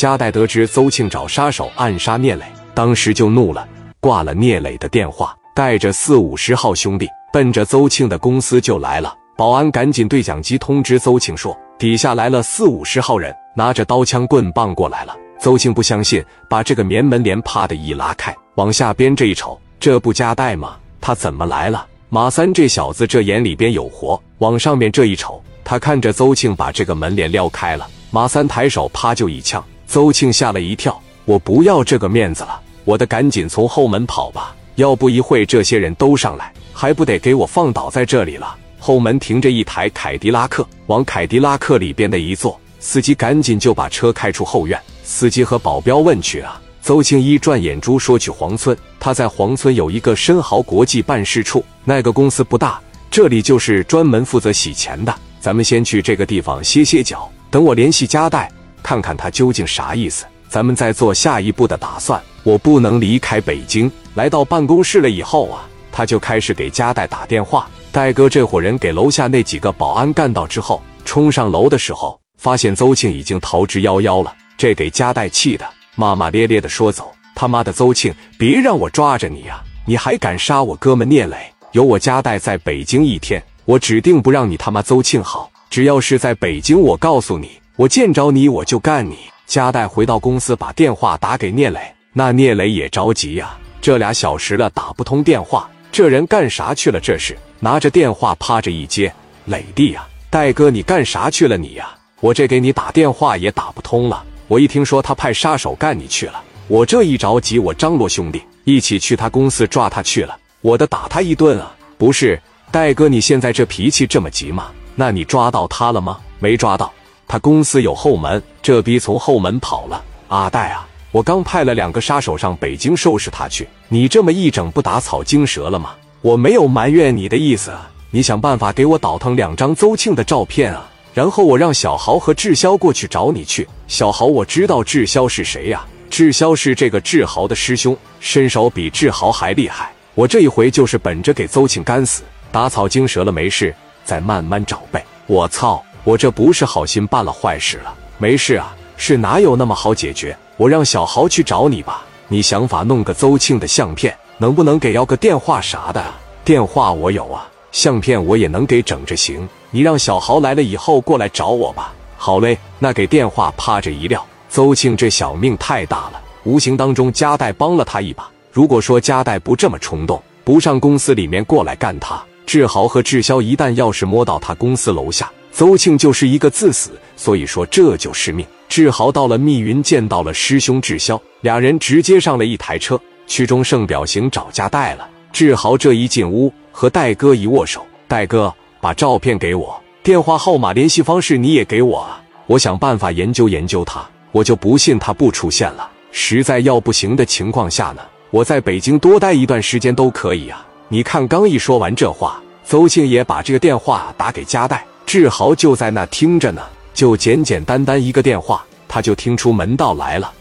加代得知邹庆找杀手暗杀聂磊，当时就怒了，挂了聂磊的电话，带着四五十号兄弟奔着邹庆的公司就来了。保安赶紧对讲机通知邹庆说，底下来了四五十号人，拿着刀枪棍棒过来了。邹庆不相信，把这个棉门帘啪的一拉开，往下边这一瞅，这不加代吗？他怎么来了？马三这小子这眼里边有活，往上面这一瞅，他看着邹庆把这个门帘撩开了，马三抬手啪就一枪，邹庆吓了一跳，我不要这个面子了，我得赶紧从后门跑吧，要不一会这些人都上来，还不得给我放倒在这里了？后门停着一台凯迪拉克，往凯迪拉克里边的一坐，司机赶紧就把车开出后院，司机和保镖问去啊。邹庆一转眼珠说：“去黄村，他在黄村有一个深豪国际办事处，那个公司不大，这里就是专门负责洗钱的。咱们先去这个地方歇歇脚，等我联系加代，看看他究竟啥意思，咱们再做下一步的打算。我不能离开北京。”来到办公室了以后啊，他就开始给加代打电话。戴哥这伙人给楼下那几个保安干到之后，冲上楼的时候，发现邹庆已经逃之夭夭了，这给加代气的。骂骂咧咧的说：“走他妈的，邹庆，别让我抓着你呀！你还敢杀我哥们聂磊？有我加代在北京一天，我指定不让你他妈邹庆好。只要是在北京，我告诉你，我见着你我就干你。”加代回到公司，把电话打给聂磊，那聂磊也着急呀，这俩小时了打不通电话，这人干啥去了？这是拿着电话趴着一接，磊弟呀，戴哥你干啥去了你呀？我这给你打电话也打不通了。我一听说他派杀手干你去了，我这一着急，我张罗兄弟一起去他公司抓他去了，我得打他一顿啊！不是，戴哥，你现在这脾气这么急吗？那你抓到他了吗？没抓到，他公司有后门，这逼从后门跑了。阿戴啊，我刚派了两个杀手上北京收拾他去，你这么一整，不打草惊蛇了吗？我没有埋怨你的意思啊，你想办法给我倒腾两张邹庆的照片啊！然后我让小豪和志霄过去找你去。小豪，我知道志霄是谁呀？志霄是这个志豪的师兄，身手比志豪还厉害。我这一回就是本着给邹庆干死，打草惊蛇了没事，再慢慢找呗。我操，我这不是好心办了坏事了？没事啊，是哪有那么好解决？我让小豪去找你吧。你想法弄个邹庆的相片，能不能给要个电话啥的？电话我有啊，相片我也能给整着行。你让小豪来了以后过来找我吧。好嘞，那给电话趴着一撂。邹庆这小命太大了，无形当中加代帮了他一把。如果说加代不这么冲动，不上公司里面过来干他，志豪和志霄一旦要是摸到他公司楼下，邹庆就是一个自死。所以说这就是命。志豪到了密云见到了师兄志霄，俩人直接上了一台车，去中盛表行找家代了。志豪这一进屋，和戴哥一握手，戴哥。把照片给我，电话号码、联系方式你也给我啊！我想办法研究研究他，我就不信他不出现了。实在要不行的情况下呢，我在北京多待一段时间都可以啊！你看，刚一说完这话，邹庆也把这个电话打给加代，志豪就在那听着呢。就简简单单一个电话，他就听出门道来了。